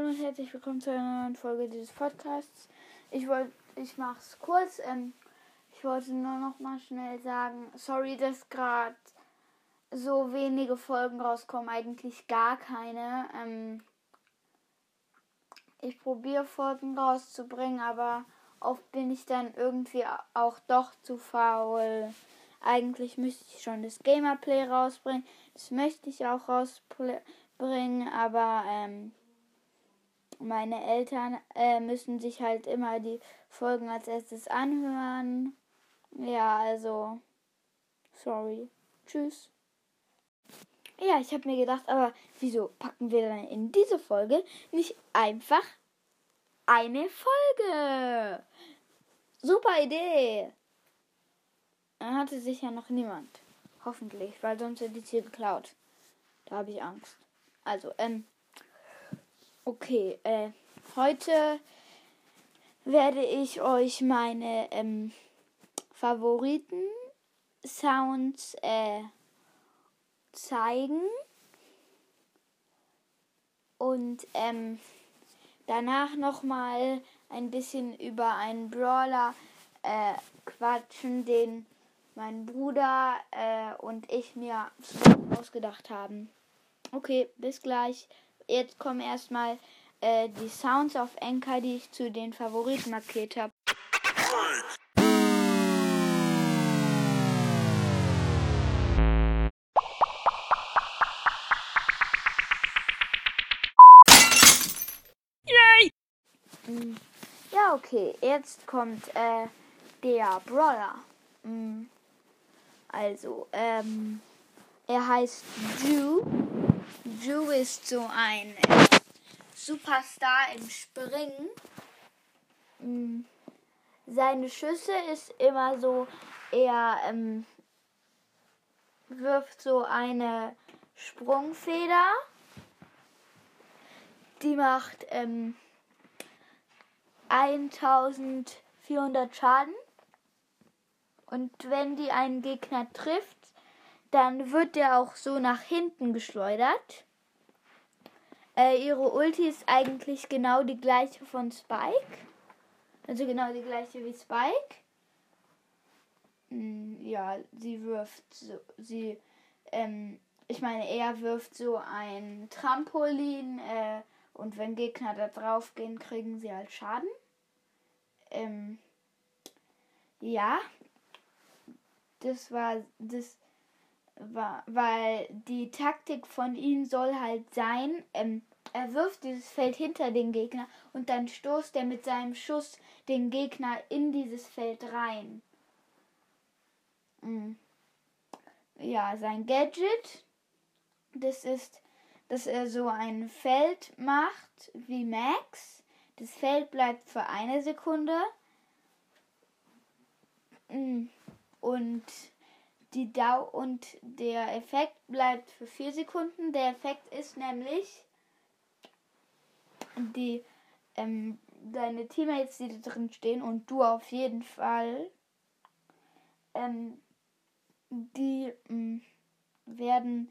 Hallo und herzlich willkommen zu einer neuen Folge dieses Podcasts. Ich wollte, ich mach's kurz. Ähm, ich wollte nur noch mal schnell sagen, sorry, dass gerade so wenige Folgen rauskommen, eigentlich gar keine. Ähm, ich probiere Folgen rauszubringen, aber oft bin ich dann irgendwie auch doch zu faul. Eigentlich müsste ich schon das Gamerplay rausbringen. Das möchte ich auch rausbringen, aber ähm, meine Eltern äh, müssen sich halt immer die Folgen als erstes anhören. Ja, also, sorry. Tschüss. Ja, ich habe mir gedacht, aber wieso packen wir dann in diese Folge nicht einfach eine Folge? Super Idee. Dann hatte sich ja noch niemand. Hoffentlich, weil sonst wird die hier geklaut. Da habe ich Angst. Also, ähm. Okay, äh, heute werde ich euch meine ähm, Favoriten Sounds äh, zeigen. Und ähm, danach nochmal ein bisschen über einen Brawler äh, quatschen, den mein Bruder äh, und ich mir ausgedacht haben. Okay, bis gleich. Jetzt kommen erstmal äh, die Sounds auf Enka, die ich zu den Favoriten markiert habe. Yay! Mm, ja, okay. Jetzt kommt äh, der Brawler. Mm. Also, ähm, er heißt Ju. Ju ist so ein äh, Superstar im Springen. Mm. Seine Schüsse ist immer so, er ähm, wirft so eine Sprungfeder. Die macht ähm, 1400 Schaden. Und wenn die einen Gegner trifft, dann wird der auch so nach hinten geschleudert. Äh, ihre Ulti ist eigentlich genau die gleiche von Spike. Also genau die gleiche wie Spike. Hm, ja, sie wirft so, sie, ähm, ich meine, er wirft so ein Trampolin äh, und wenn Gegner da drauf gehen, kriegen sie halt Schaden. Ähm, ja, das war das weil die Taktik von ihm soll halt sein, ähm, er wirft dieses Feld hinter den Gegner und dann stoßt er mit seinem Schuss den Gegner in dieses Feld rein. Mhm. Ja, sein Gadget, das ist, dass er so ein Feld macht wie Max. Das Feld bleibt für eine Sekunde. Mhm die Dau und der Effekt bleibt für vier Sekunden. Der Effekt ist nämlich die ähm, deine Teammates, die da drin stehen und du auf jeden Fall, ähm, die ähm, werden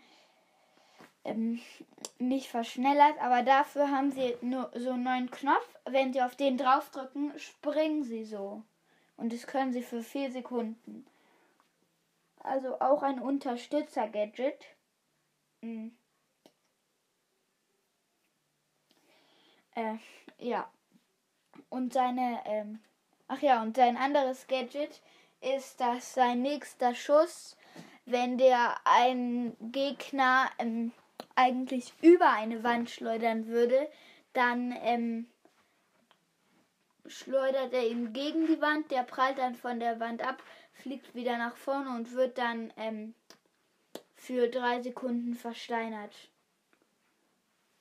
nicht verschnellert, aber dafür haben sie nur so einen neuen Knopf. Wenn sie auf den draufdrücken, springen sie so. Und das können sie für vier Sekunden. Also auch ein Unterstützer-Gadget. Mhm. Äh, ja. Und seine, ähm, ach ja, und sein anderes Gadget ist, dass sein nächster Schuss, wenn der einen Gegner ähm, eigentlich über eine Wand schleudern würde, dann ähm, schleudert er ihn gegen die Wand, der prallt dann von der Wand ab, fliegt wieder nach vorne und wird dann ähm, für drei Sekunden versteinert.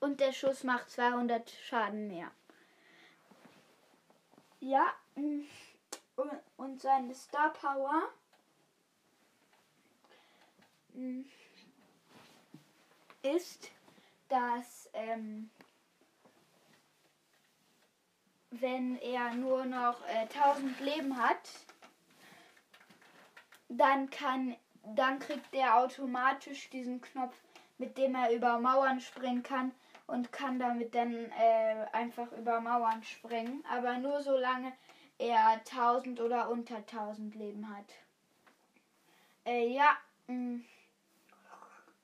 Und der Schuss macht 200 Schaden mehr. Ja, mm, und seine Star Power mm, ist, dass ähm, wenn er nur noch äh, 1000 Leben hat, dann kann, dann kriegt er automatisch diesen Knopf, mit dem er über Mauern springen kann und kann damit dann äh, einfach über Mauern springen, aber nur solange er 1000 oder unter 1000 Leben hat. Äh, ja. Mh. Mm.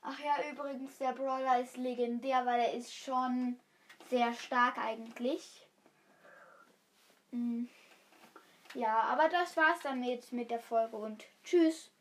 Ach ja, übrigens, der Brawler ist legendär, weil er ist schon sehr stark eigentlich. Mh. Ja, aber das war's dann jetzt mit der Folge und tschüss.